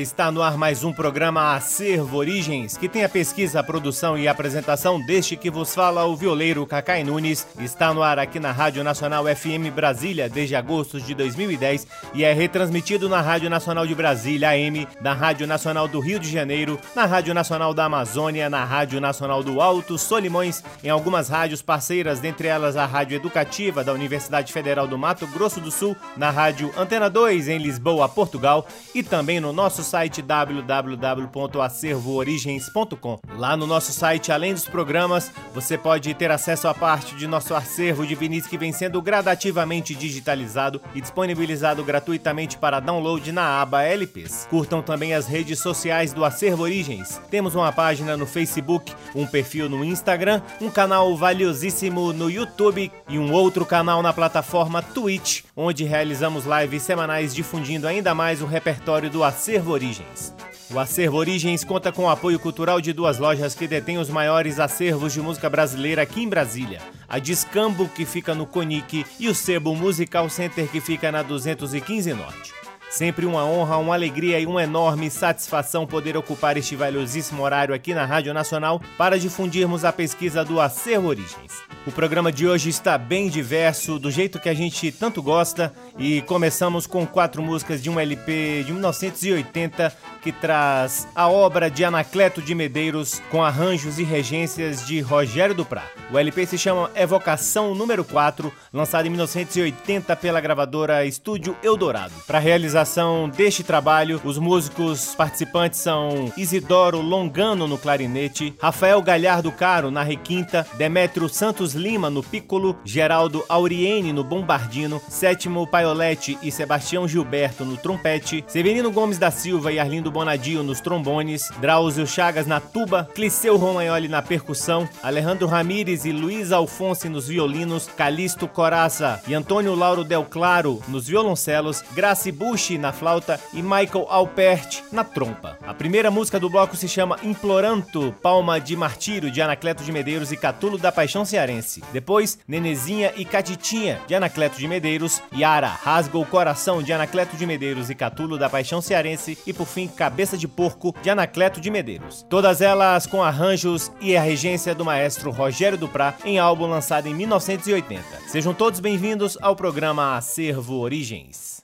Está no ar mais um programa Acervo Origens, que tem a pesquisa, a produção e a apresentação deste que vos fala o violeiro Cacai Nunes. Está no ar aqui na Rádio Nacional FM Brasília desde agosto de 2010 e é retransmitido na Rádio Nacional de Brasília AM, na Rádio Nacional do Rio de Janeiro, na Rádio Nacional da Amazônia, na Rádio Nacional do Alto Solimões, em algumas rádios parceiras, dentre elas a Rádio Educativa da Universidade Federal do Mato Grosso do Sul, na Rádio Antena 2 em Lisboa, Portugal e também no nosso site www.acervoorigens.com. Lá no nosso site, além dos programas, você pode ter acesso a parte de nosso acervo de vinis que vem sendo gradativamente digitalizado e disponibilizado gratuitamente para download na aba LPs. Curtam também as redes sociais do Acervo Origens. Temos uma página no Facebook, um perfil no Instagram, um canal valiosíssimo no YouTube e um outro canal na plataforma Twitch, onde realizamos lives semanais difundindo ainda mais o repertório do Acervo Acervo Origens. O Acervo Origens conta com o apoio cultural de duas lojas que detêm os maiores acervos de música brasileira aqui em Brasília: a Discambo, que fica no Conic, e o Sebo Musical Center, que fica na 215 Norte. Sempre uma honra, uma alegria e uma enorme satisfação poder ocupar este valiosíssimo horário aqui na Rádio Nacional para difundirmos a pesquisa do Acervo Origens. O programa de hoje está bem diverso, do jeito que a gente tanto gosta, e começamos com quatro músicas de um LP de 1980 que traz a obra de Anacleto de Medeiros com arranjos e regências de Rogério Duprá. O LP se chama Evocação número 4, lançado em 1980 pela gravadora Estúdio Eldorado. Para a realização deste trabalho, os músicos participantes são Isidoro Longano no clarinete, Rafael Galhardo Caro na requinta, Demétrio Santos Lima no piccolo, Geraldo Auriene no bombardino, Sétimo Paiolete e Sebastião Gilberto no trompete, Severino Gomes da Silva e Arlindo Bonadio nos trombones, Drauzio Chagas na tuba, Cliceu Romagnoli na percussão, Alejandro Ramires e Luiz Alfonso nos violinos, Calixto Coraça e Antônio Lauro Del Claro nos violoncelos, Graci Na flauta e Michael Alpert na trompa. A primeira música do bloco se chama Imploranto, Palma de Martírio de Anacleto de Medeiros e Catulo da Paixão Cearense. Depois, Nenezinha e Catitinha de Anacleto de Medeiros, Yara, Rasga o Coração de Anacleto de Medeiros e Catulo da Paixão Cearense e por fim Cabeça de Porco, de Anacleto de Medeiros. Todas elas com arranjos e a regência do maestro Rogério Duprá, em álbum lançado em 1980. Sejam todos bem-vindos ao programa Acervo Origens.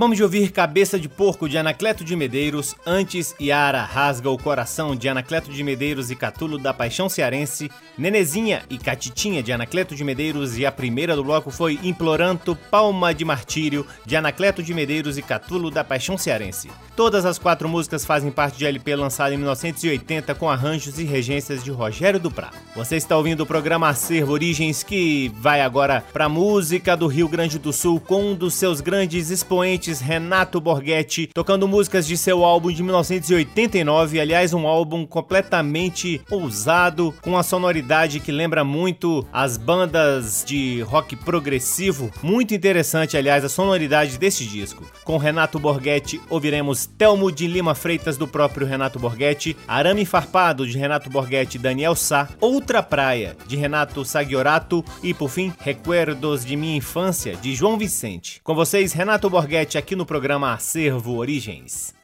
Acabamos de ouvir Cabeça de Porco de Anacleto de Medeiros, antes Yara Rasga o Coração de Anacleto de Medeiros e Catulo da Paixão Cearense, Nenezinha e Catitinha de Anacleto de Medeiros e a primeira do bloco foi Imploranto Palma de Martírio de Anacleto de Medeiros e Catulo da Paixão Cearense. Todas as quatro músicas fazem parte de LP lançado em 1980 com arranjos e regências de Rogério Duprá. Você está ouvindo o programa Acervo Origens que vai agora para música do Rio Grande do Sul com um dos seus grandes expoentes Renato Borghetti, tocando músicas de seu álbum de 1989, aliás, um álbum completamente ousado, com uma sonoridade que lembra muito as bandas de rock progressivo. Muito interessante, aliás, a sonoridade desse disco. Com Renato Borghetti, ouviremos Telmo de Lima Freitas, do próprio Renato Borghetti, Arame Farpado, de Renato Borghetti e Daniel Sá, Outra Praia, de Renato Sagiorato e, por fim, Recuerdos de Minha Infância, de João Vicente. Com vocês, Renato Borghetti aqui no programa Acervo Origens.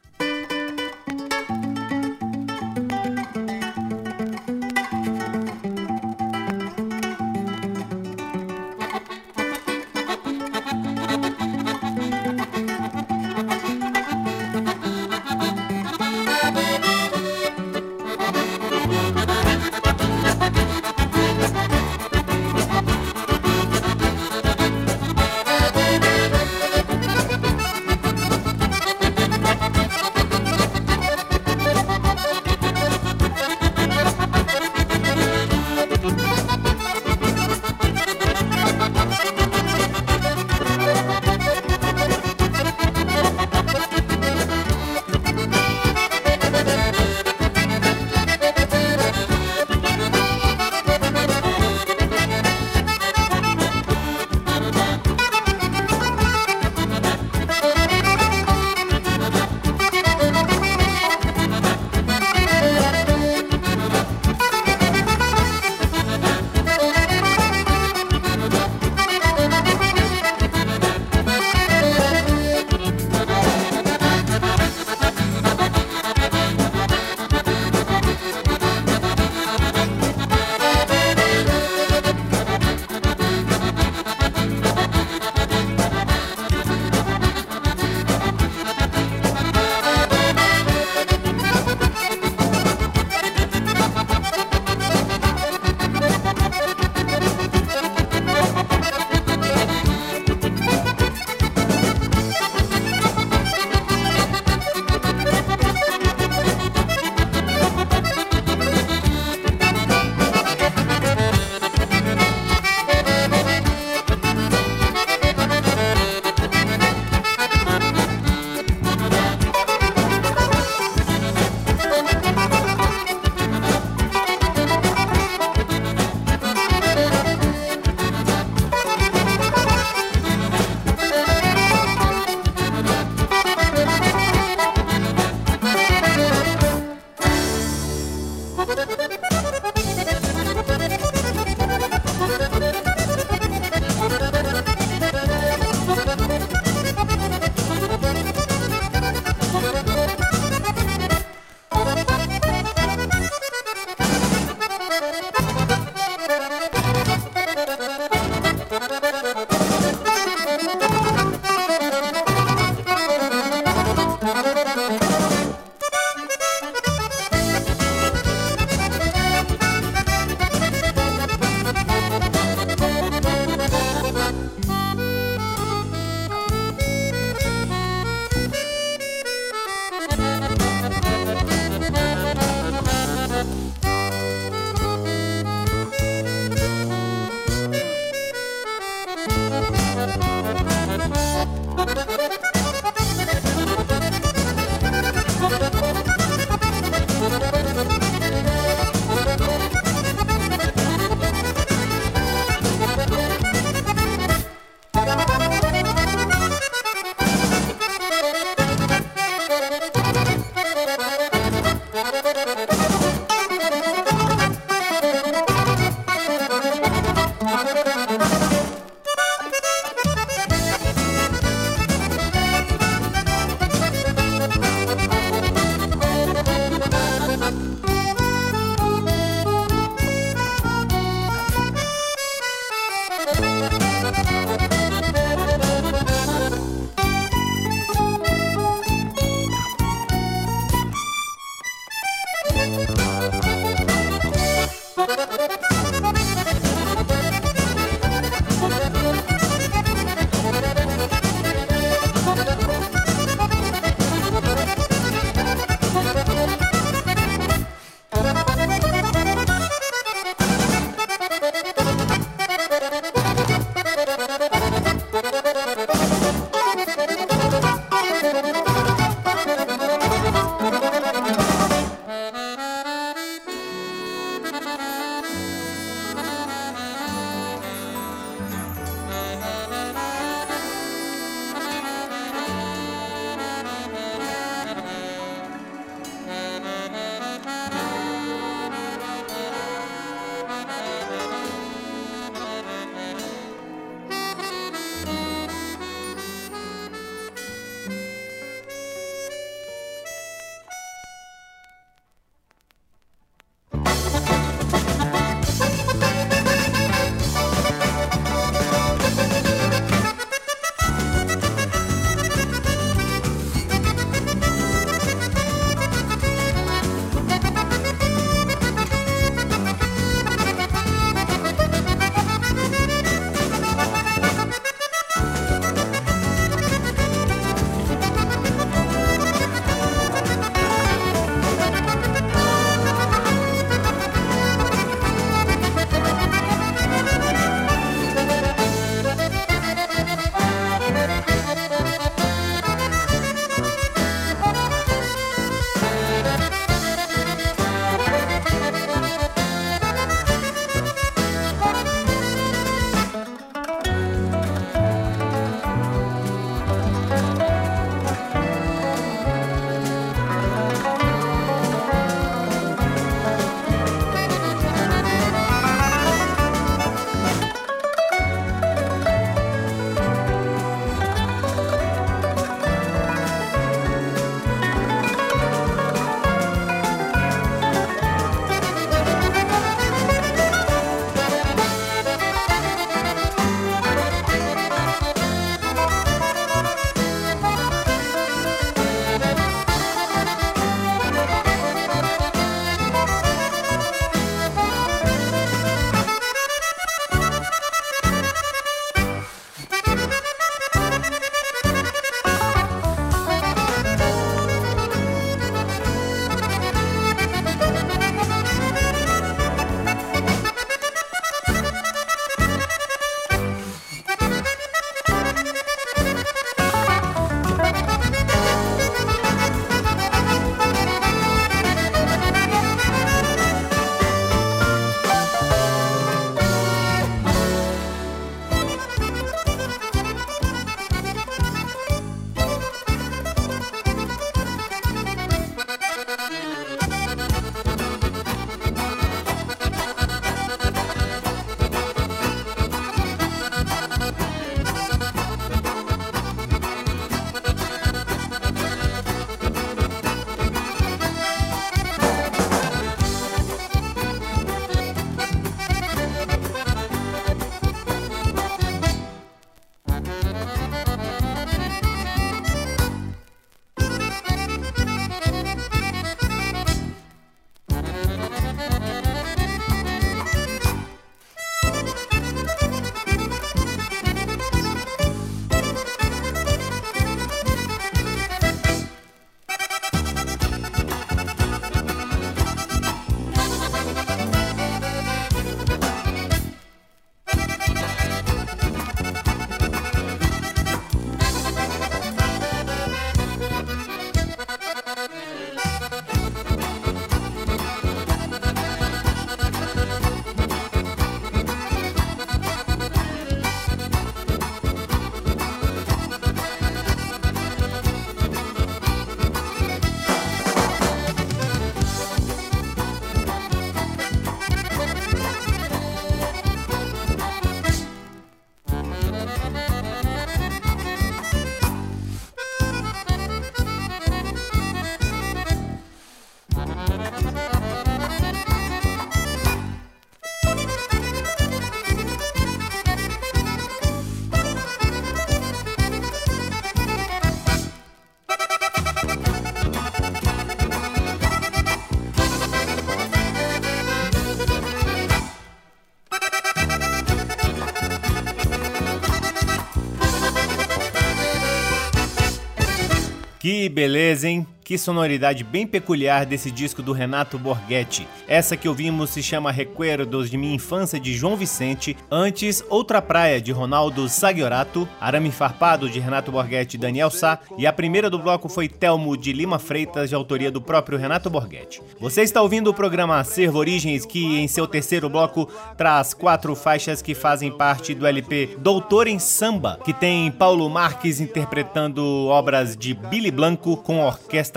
Beleza, hein? Que sonoridade bem peculiar desse disco do Renato Borghetti. Essa que ouvimos se chama Recuerdos de Minha Infância de João Vicente, antes Outra Praia de Ronaldo Sagiorato, Arame Farpado de Renato Borghetti e Daniel Sá, e a primeira do bloco foi Telmo de Lima Freitas, de autoria do próprio Renato Borghetti. Você está ouvindo o programa Acervo Origens, que em seu terceiro bloco traz quatro faixas que fazem parte do LP Doutor em Samba, que tem Paulo Marques interpretando obras de Billy Blanco com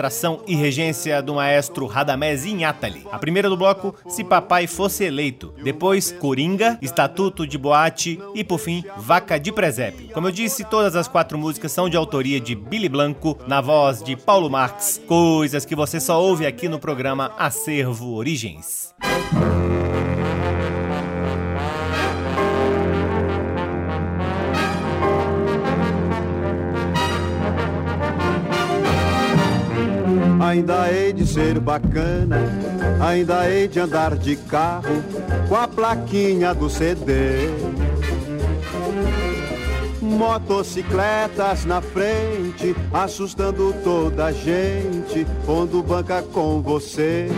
orquestração e regência do maestro Radamés Inhatali. A primeira do bloco, Se Papai Fosse Eleito. Depois, Coringa, Estatuto de Boate e, por fim, Vaca de Presépio. Como eu disse, todas as quatro músicas são de autoria de Billy Blanco, na voz de Paulo Marques, coisas que você só ouve aqui no programa Acervo Origens. Ainda hei de ser bacana, ainda hei de andar de carro com a plaquinha do CD. Motocicletas na frente, assustando toda a gente, pondo banca com você.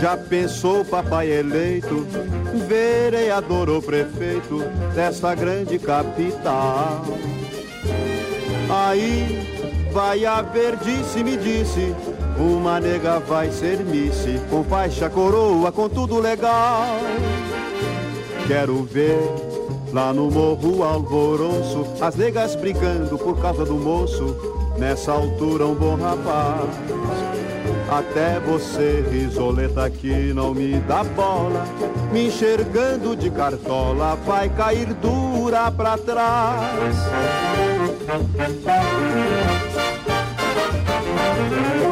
Já pensou papai eleito, vereador ou prefeito desta grande capital? Aí Vai haver, disse, me disse, uma nega vai ser misse, com faixa coroa, com tudo legal. Quero ver lá no morro alvoroço, as negas brigando por causa do moço, nessa altura um bom rapaz. Até você, risoleta que não me dá bola, me enxergando de cartola, vai cair dura pra trás. Thank you.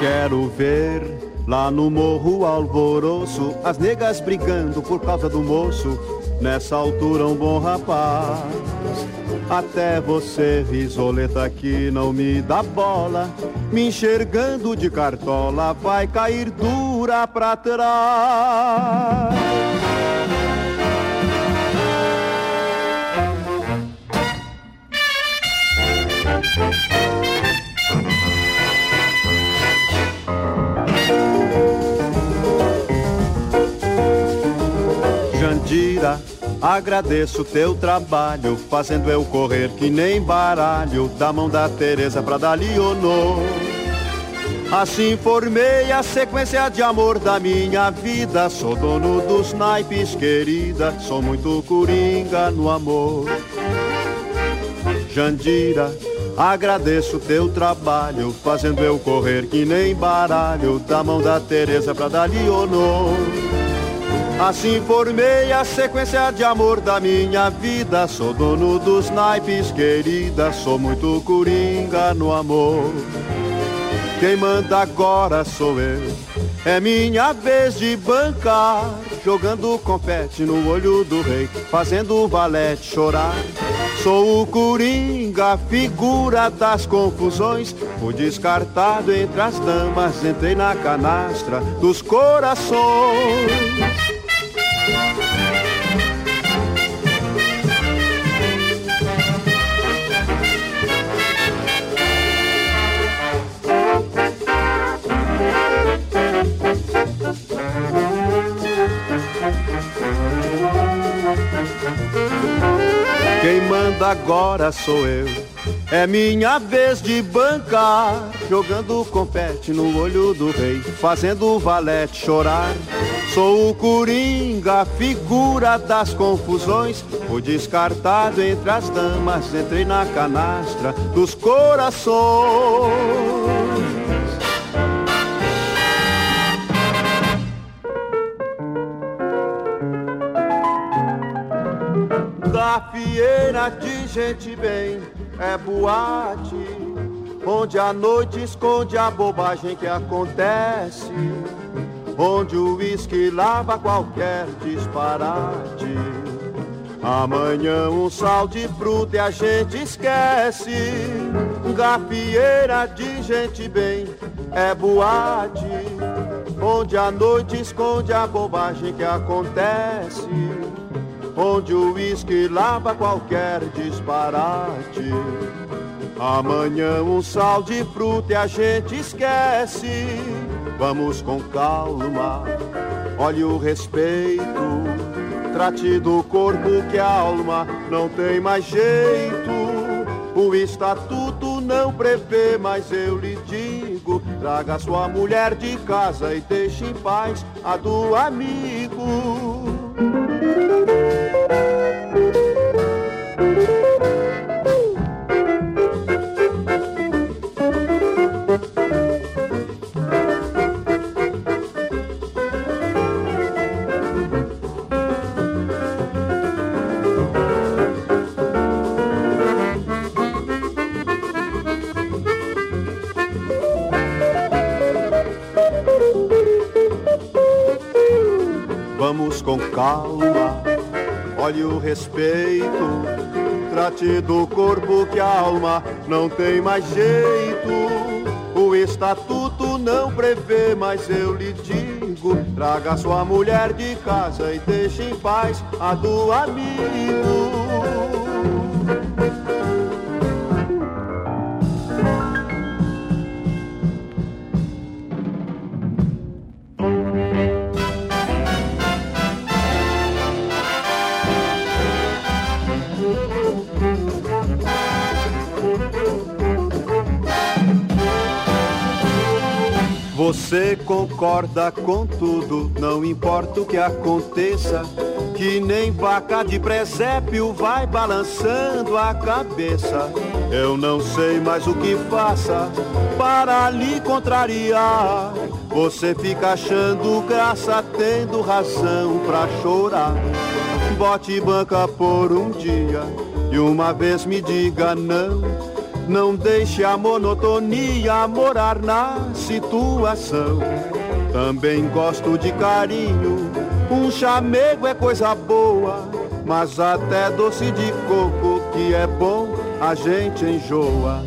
Quero ver lá no morro alvoroço as negas brigando por causa do moço. Nessa altura um bom rapaz. Até você, risoleta, que não me dá bola, me enxergando de cartola, vai cair dura pra trás. Jandira, agradeço teu trabalho, fazendo eu correr que nem baralho, da mão da Teresa pra dar Leonor. Assim formei a sequência de amor da minha vida. Sou dono dos naipes, querida. Sou muito coringa no amor. Jandira, agradeço teu trabalho, fazendo eu correr que nem baralho, da mão da Teresa pra dar Leonor. Assim formei a sequência de amor da minha vida. Sou dono dos naipes, querida. Sou muito coringa no amor. Quem manda agora sou eu. É minha vez de bancar. Jogando confete no olho do rei. Fazendo o valete chorar. Sou o coringa, figura das confusões. Fui descartado entre as damas. Entrei na canastra dos corações. Quem manda agora sou eu. É minha vez de bancar, jogando confete no olho do rei, fazendo o valete chorar. Sou o coringa, figura das confusões, fui descartado entre as damas, entrei na canastra dos corações. Gafieira de gente bem é boate, onde a noite esconde a bobagem que acontece, onde o uísque lava qualquer disparate. Amanhã um sal de fruta e a gente esquece. Gafieira de gente bem é boate, onde a noite esconde a bobagem que acontece, onde o uísque lava qualquer disparate. Amanhã um sal de fruta e a gente esquece. Vamos com calma, olhe o respeito Trate do corpo que a alma não tem mais jeito. O estatuto não prevê, mas eu lhe digo: traga sua mulher de casa e deixe em paz a do amigo. Com calma, olhe o respeito, trate do corpo que a alma não tem mais jeito. O estatuto não prevê, mas eu lhe digo: traga sua mulher de casa e deixe em paz a do amigo. Você concorda com tudo, não importa o que aconteça. Que nem vaca de presépio vai balançando a cabeça. Eu não sei mais o que faça para lhe contrariar. Você fica achando graça, tendo razão pra chorar. Bote banca por um dia e uma vez me diga não. Não deixe a monotonia morar na situação. Também gosto de carinho, um chamego é coisa boa, mas até doce de coco que é bom a gente enjoa.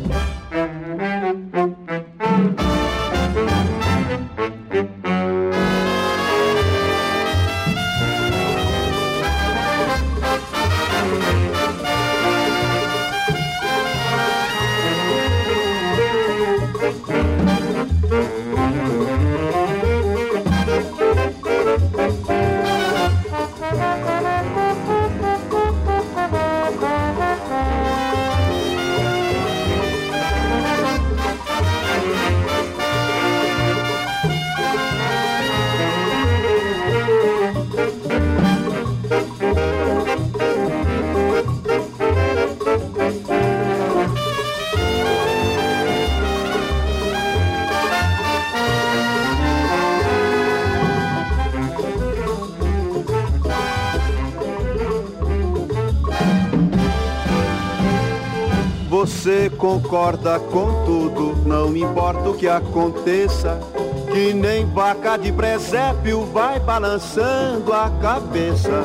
Concorda com tudo, não importa o que aconteça. Que nem vaca de presépio vai balançando a cabeça.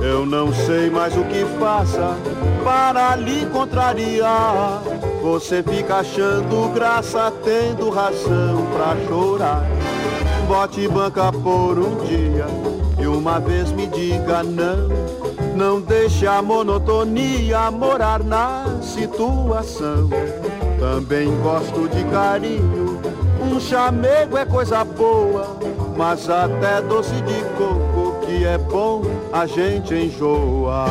Eu não sei mais o que faça para lhe contrariar. Você fica achando graça, tendo razão pra chorar. Bote banca por um dia e uma vez me diga não. Não deixe a monotonia morar na situação. Também gosto de carinho, um chamego é coisa boa, mas até doce de coco que é bom a gente enjoa.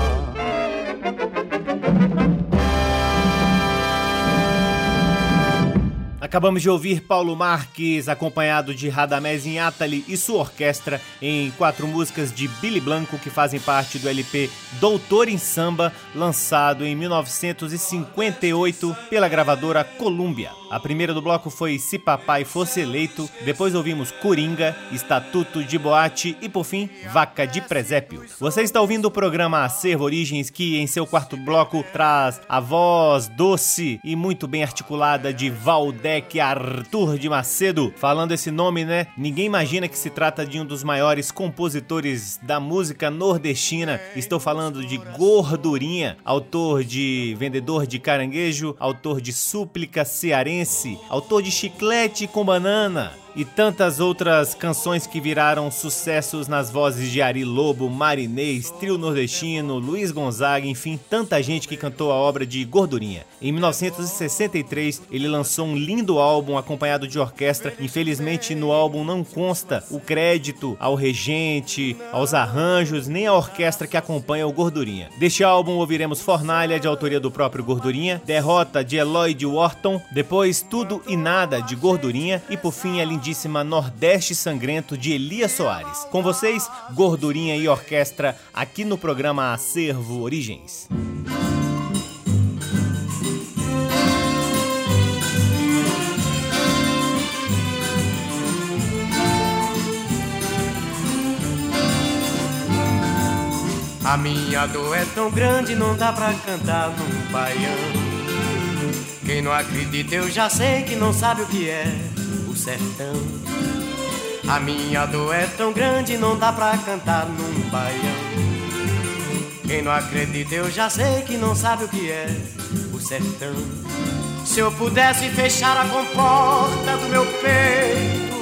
Acabamos de ouvir Paulo Marques, acompanhado de Radamés Atali e sua orquestra, em quatro músicas de Billy Blanco que fazem parte do LP Doutor em Samba, lançado em 1958 pela gravadora Columbia. A primeira do bloco foi Se Papai Fosse Eleito, depois ouvimos Coringa, Estatuto de Boate e, por fim, Vaca de Presépio. Você está ouvindo o programa Acervo Origens, que em seu quarto bloco traz a voz doce e muito bem articulada de Valdez Kardec Arthur de Macedo. Falando esse nome, né? Ninguém imagina que se trata de um dos maiores compositores da música nordestina. Estou falando de Gordurinha, autor de Vendedor de Caranguejo, autor de Súplica Cearense, autor de Chiclete com Banana e tantas outras canções que viraram sucessos nas vozes de Ari Lobo, Marinês, Trio Nordestino, Luiz Gonzaga, enfim, tanta gente que cantou a obra de Gordurinha. Em 1963, ele lançou um lindo álbum acompanhado de orquestra. Infelizmente, no álbum não consta o crédito ao regente, aos arranjos, nem à orquestra que acompanha o Gordurinha. Deste álbum ouviremos Fornalha, de autoria do próprio Gordurinha, Derrota, de Eloy de Wharton, depois Tudo e Nada, de Gordurinha, e por fim a lindíssima lindíssima Nordeste Sangrento de Elias Soares. Com vocês, Gordurinha e Orquestra, aqui no programa Acervo Origens. A minha dor é tão grande, não dá pra cantar num baião. Quem não acredita, eu já sei que não sabe o que é sertão. A minha dor é tão grande, não dá pra cantar num baião. Quem não acredita, eu já sei que não sabe o que é o sertão. Se eu pudesse fechar a comporta do meu peito,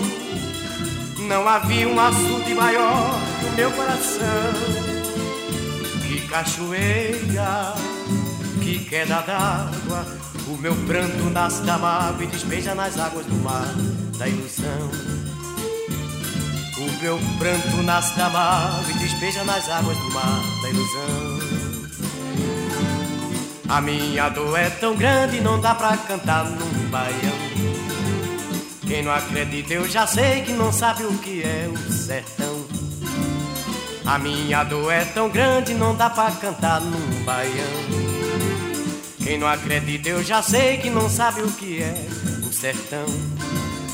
não havia um açude maior no meu coração. Que cachoeira, que queda d'água, o meu pranto nasce da mágoa e despeja nas águas do mar da ilusão. O meu pranto nasce da mágoa e despeja nas águas do mar da ilusão. A minha dor é tão grande, não dá pra cantar num baião. Quem não acredita, eu já sei que não sabe o que é o sertão. A minha dor é tão grande, não dá pra cantar num baião. Quem não acredita, eu já sei que não sabe o que é o sertão.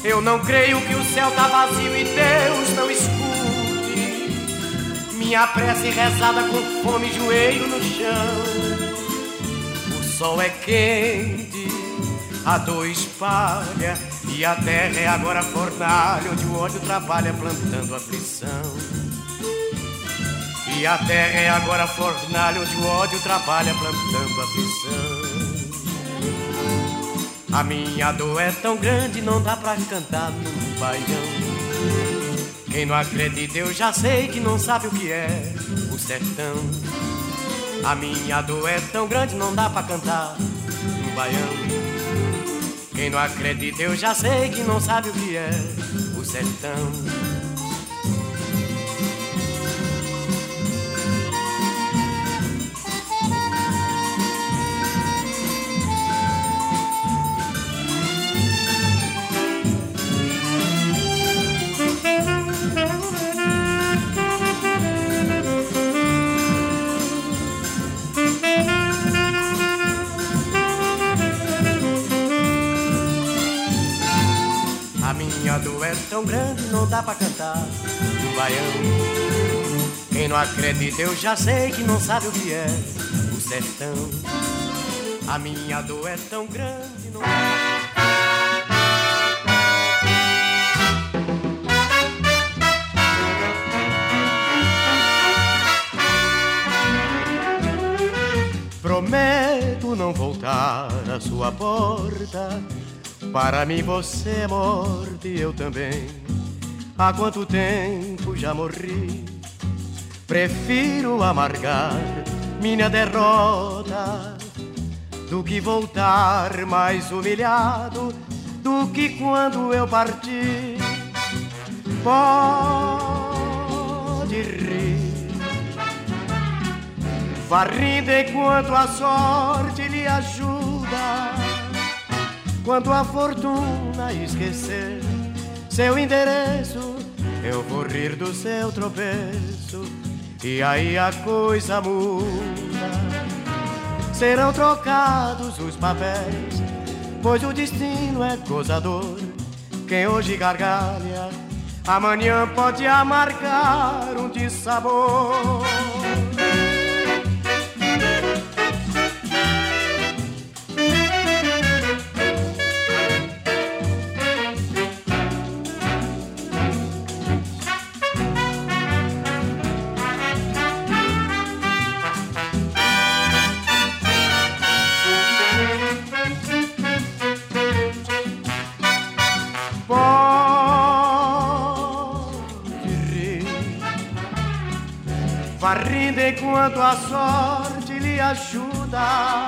Eu não creio que o céu tá vazio e Deus não escute minha prece rezada com fome joelho no chão. O sol é quente, a dor espalha e a terra é agora fornalha onde o ódio trabalha plantando aflição. E a terra é agora fornalha onde o ódio trabalha plantando aflição. A minha dor é tão grande, não dá pra cantar num baião. Quem não acredita, eu já sei que não sabe o que é o sertão. A minha dor é tão grande, não dá pra cantar num baião. Quem não acredita, eu já sei que não sabe o que é o sertão. Não dá pra cantar um baião. Quem não acredita, eu já sei que não sabe o que é o sertão. A minha dor é tão grande, não Prometo não voltar à sua porta para mim você é morte e eu também. Há quanto tempo já morri? Prefiro amargar minha derrota do que voltar mais humilhado do que quando eu parti. Pode rir, rindo enquanto a sorte lhe ajuda quando a fortuna esquecer seu endereço, eu vou rir do seu tropeço. E aí a coisa muda. Serão trocados os papéis, pois o destino é gozador. Quem hoje gargalha, amanhã pode amargar um dissabor. Enquanto a sorte lhe ajuda.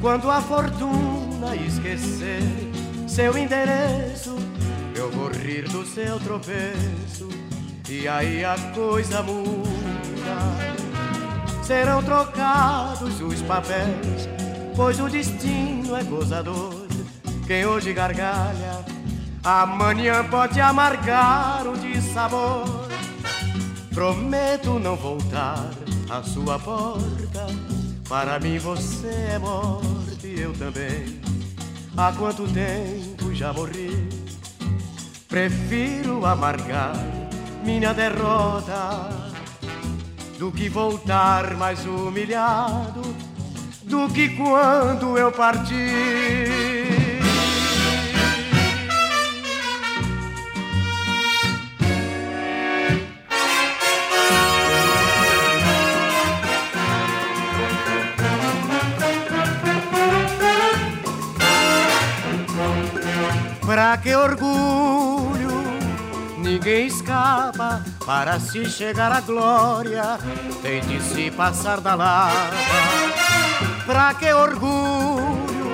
Quando a fortuna esquecer seu endereço, eu vou rir do seu tropeço. E aí a coisa muda. Serão trocados os papéis, pois o destino é gozador. Quem hoje gargalha, amanhã pode amargar o de sabor. Prometo não voltar à sua porta. Para mim você é morte, eu também. Há quanto tempo já morri? Prefiro amargar minha derrota do que voltar mais humilhado do que quando eu parti. Pra que orgulho ninguém escapa para se chegar à glória, tem de se passar da lava. Pra que orgulho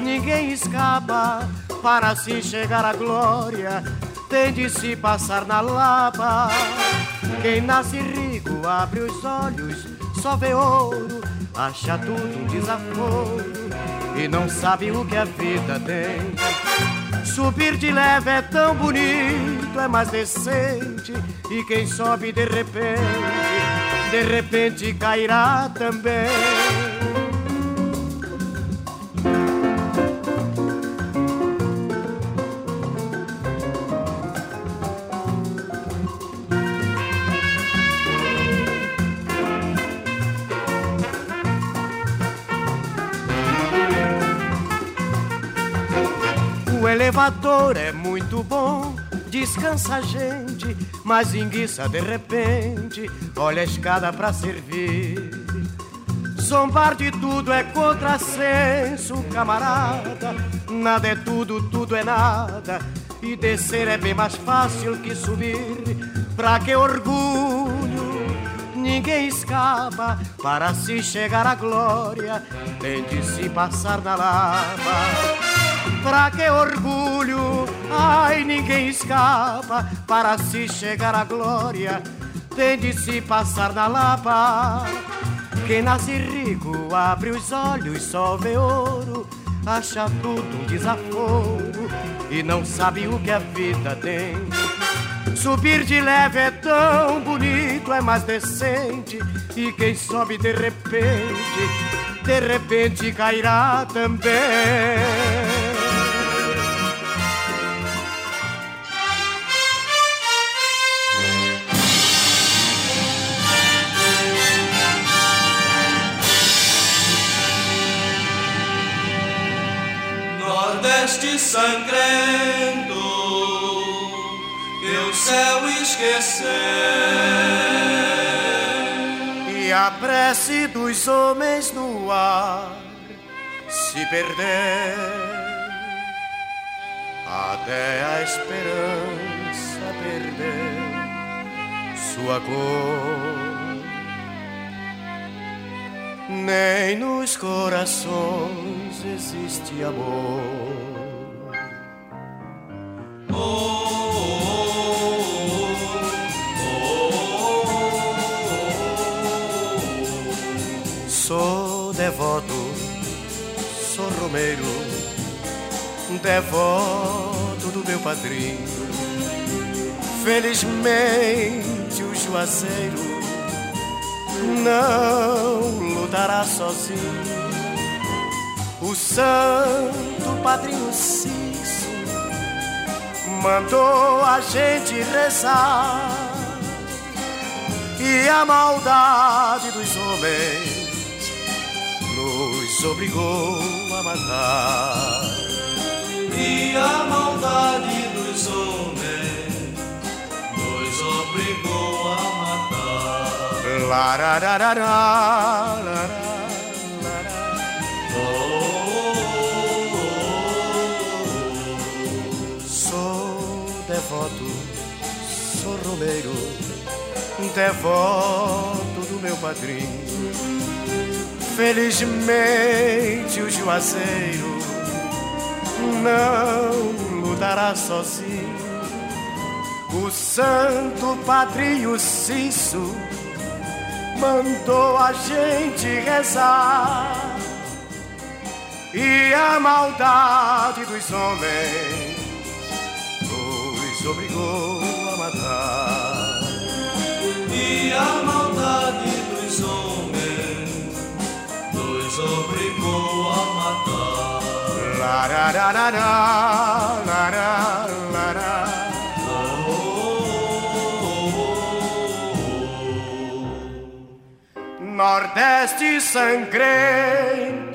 ninguém escapa para se chegar à glória, tem de se passar na lava. Quem nasce rico abre os olhos, só vê ouro, acha tudo um desaforo e não sabe o que a vida tem. Subir de leve é tão bonito, é mais decente. E quem sobe de repente, de repente cairá também. Elevador é muito bom, descansa a gente, mas enguiça de repente, olha a escada pra servir. Zombar de tudo é contrassenso, camarada. Nada é tudo, tudo é nada. E descer é bem mais fácil que subir. Pra que orgulho? Ninguém escapa para se chegar à glória, tem de se passar na lava. Pra que orgulho? Ai, ninguém escapa para se chegar à glória. Tem de se passar na lapa. Quem nasce rico abre os olhos, só vê ouro, acha tudo um desaforo e não sabe o que a vida tem. Subir de leve é tão bonito, é mais decente. E quem sobe de repente, de repente cairá também. Nordeste sangrento que o céu esqueceu prece dos homens no ar se perder. Até a esperança perder sua cor. Nem nos corações existe amor. Oh, romeiro, devoto do meu padrinho. Felizmente o juazeiro não lutará sozinho. O santo padrinho Cício mandou a gente rezar e a maldade dos homens nos obrigou matar. E a maldade dos homens nos obrigou a matar. Larararará, Sou devoto, sou romeiro, devoto meu padrinho. Felizmente o juazeiro não lutará sozinho. O santo padrinho Cício mandou a gente rezar e a maldade dos homens nos obrigou a matar. E a maldade obrigou a matar. Larararará, lará, lará. Nordeste sangrento.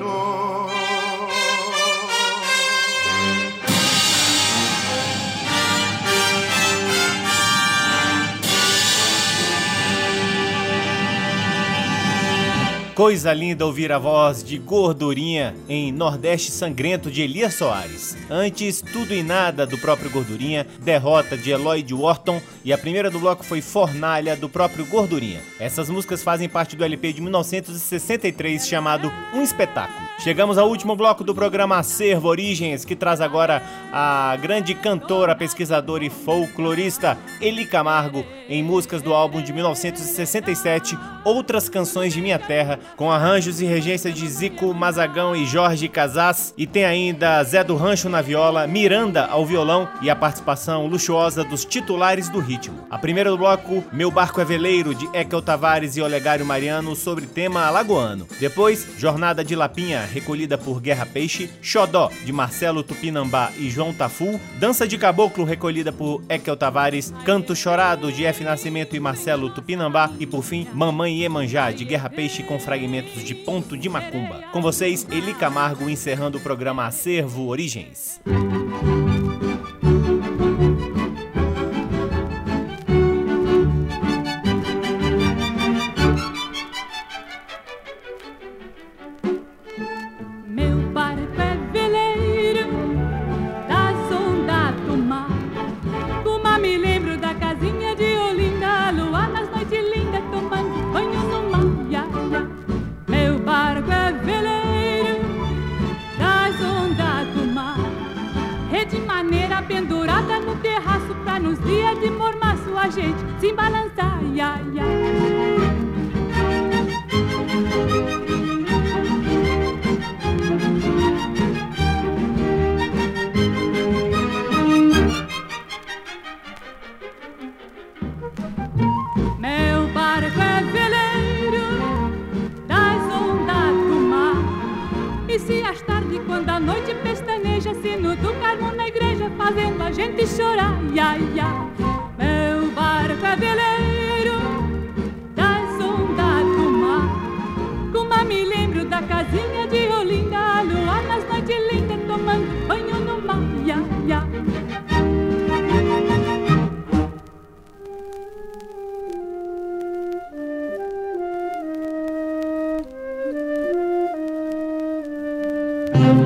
Coisa linda ouvir a voz de Gordurinha em Nordeste Sangrento de Elias Soares. Antes, Tudo e Nada do próprio Gordurinha, Derrota de Eloy de Wharton e a primeira do bloco foi Fornalha do próprio Gordurinha. Essas músicas fazem parte do LP de 1963 chamado Um Espetáculo. Chegamos ao último bloco do programa Acervo Origens, que traz agora a grande cantora, pesquisadora e folclorista Eli Camargo em músicas do álbum de 1967 Outras Canções de Minha Terra, com arranjos e regência de Zico Mazagão e Jorge Casas, e tem ainda Zé do Rancho na viola, Miranda ao violão e a participação luxuosa dos titulares do ritmo. A primeira do bloco, Meu Barco é Veleiro, de Ekel Tavares e Olegário Mariano, sobre tema alagoano. Depois, Jornada de Lapinha, recolhida por Guerra Peixe, Xodó, de Marcelo Tupinambá e João Tafu, Dança de Caboclo, recolhida por Ekel Tavares, Canto Chorado, de F. Nascimento e Marcelo Tupinambá, e por fim, Mamãe Iemanjá, de Guerra Peixe com fragmentos de Ponto de Macumba. Com vocês, Eli Camargo encerrando o programa Acervo Origens. A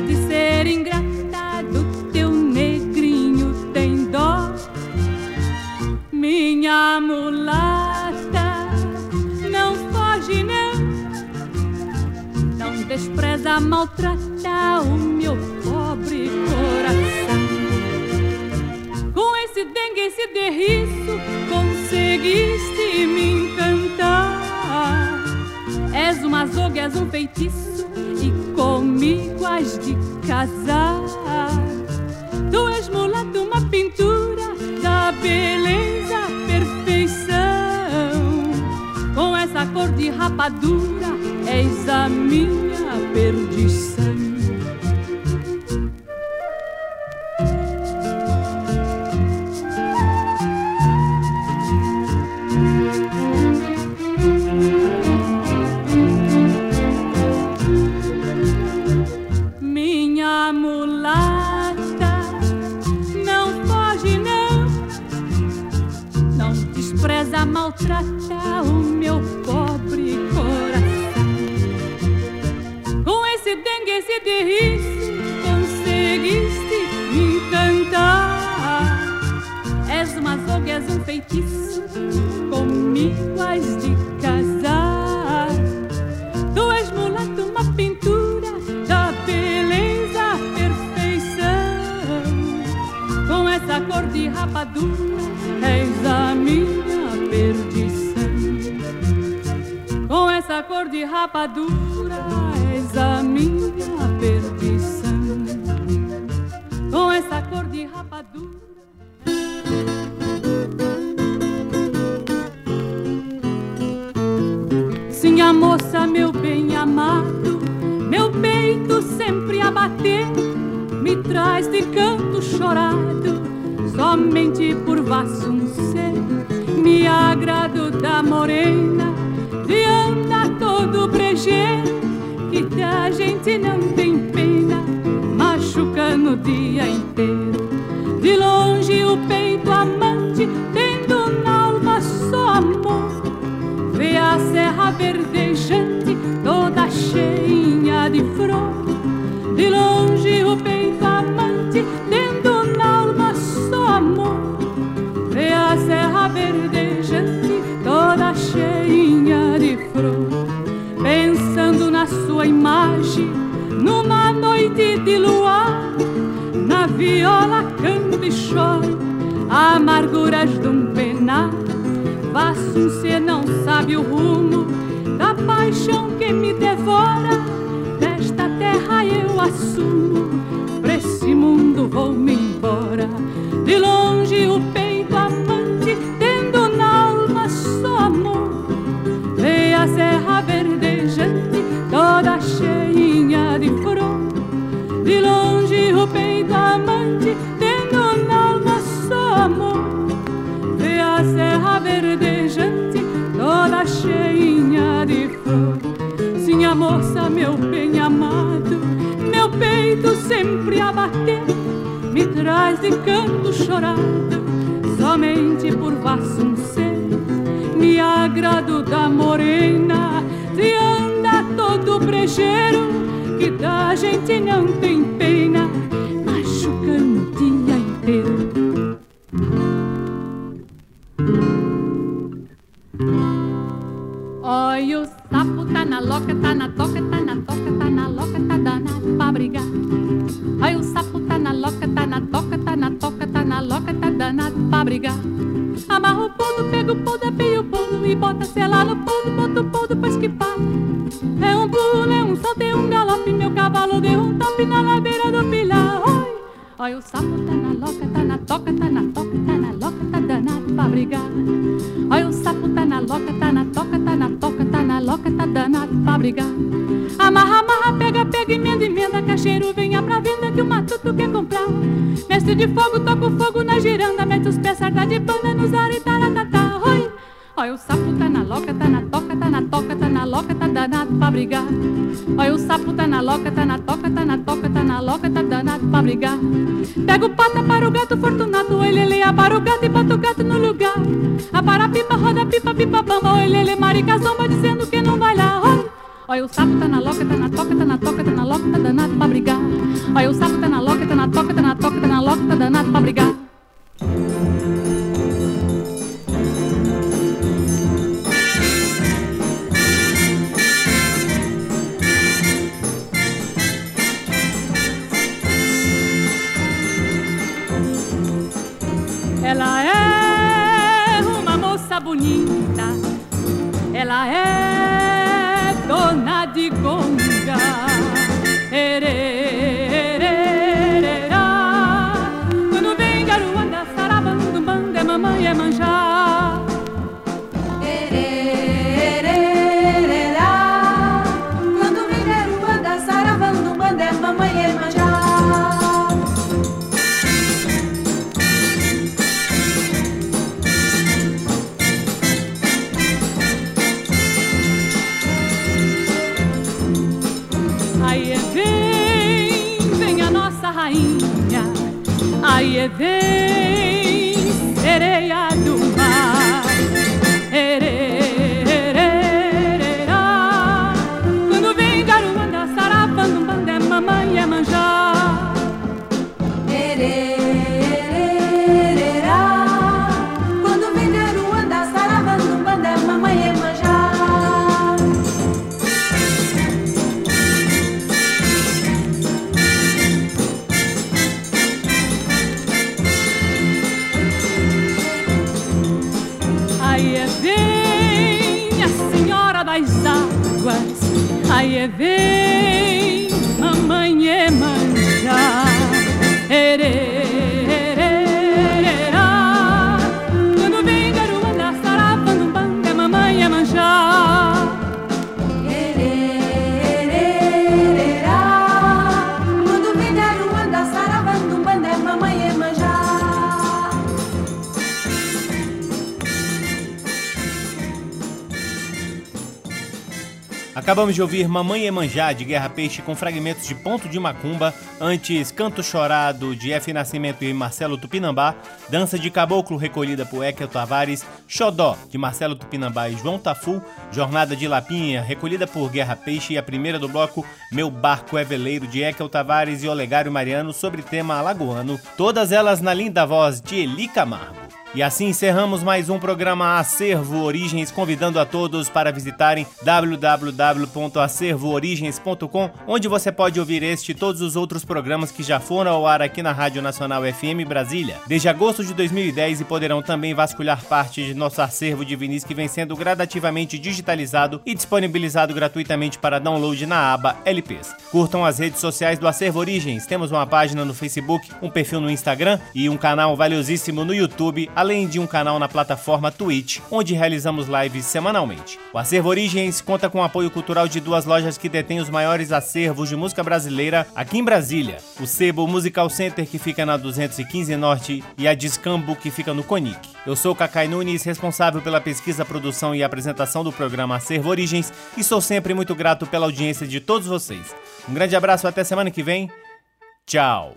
de ser ingratado, teu negrinho tem dó. Minha mulata, não foge não, não despreza maltratar o meu pobre coração. Com esse dengue, esse derriço, conseguiste me encantar. És uma azogue, és um feitiço comigo has de casar Tu és mulato, uma pintura da beleza, perfeição. Com essa cor de rapadura, és a minha perdição. tratar. Rapadura, és a minha perdição. Com essa cor de rapadura. Sim, a moça, meu bem amado, meu peito sempre a bater, me traz de canto chorado, somente por vassuncer me agrado da morena anda todo brejeiro que da gente não tem pena machucando o dia inteiro. De longe o peito amante tendo na alma só amor vê a serra verdejante toda cheinha de flor. De longe o peito amante tendo na alma só amor vê a serra verdejante viola canto e choro, amarguras de um penar. Vassum se não sabe o rumo da paixão que me devora, desta terra eu assumo, pra esse mundo vou me embora, de longe o peito Sim, a moça, meu bem amado, meu peito sempre a bater, me traz de canto chorado, somente por Vassuncê me agrado da morena Se anda todo brejeiro Que da gente não tem pena Machucando o dia inteiro Acabamos de ouvir Mamãe Emanjá de Guerra Peixe com fragmentos de Ponto de Macumba, antes Canto Chorado de F. Nascimento e Marcelo Tupinambá, Dança de Caboclo recolhida por Ekel Tavares, Xodó de Marcelo Tupinambá e João Tafu, Jornada de Lapinha recolhida por Guerra Peixe e a primeira do bloco Meu Barco é Veleiro de Ekel Tavares e Olegário Mariano sobre tema alagoano, todas elas na linda voz de Eli Camargo. E assim encerramos mais um programa Acervo Origens, convidando a todos para visitarem www.acervoorigens.com, onde você pode ouvir este e todos os outros programas que já foram ao ar aqui na Rádio Nacional FM Brasília, desde agosto de 2010 e poderão também vasculhar parte de nosso acervo de vinis que vem sendo gradativamente digitalizado e disponibilizado gratuitamente para download na aba LPs. Curtam as redes sociais do Acervo Origens, temos uma página no Facebook, um perfil no Instagram e um canal valiosíssimo no YouTube, além de um canal na plataforma Twitch, onde realizamos lives semanalmente. O Acervo Origens conta com o apoio cultural de duas lojas que detêm os maiores acervos de música brasileira aqui em Brasília: o Sebo Musical Center, que fica na 215 Norte, e a Discambo, que fica no Conic. Eu sou Cacai Nunes, responsável pela pesquisa, produção e apresentação do programa Acervo Origens, e sou sempre muito grato pela audiência de todos vocês. Um grande abraço, até semana que vem. Tchau!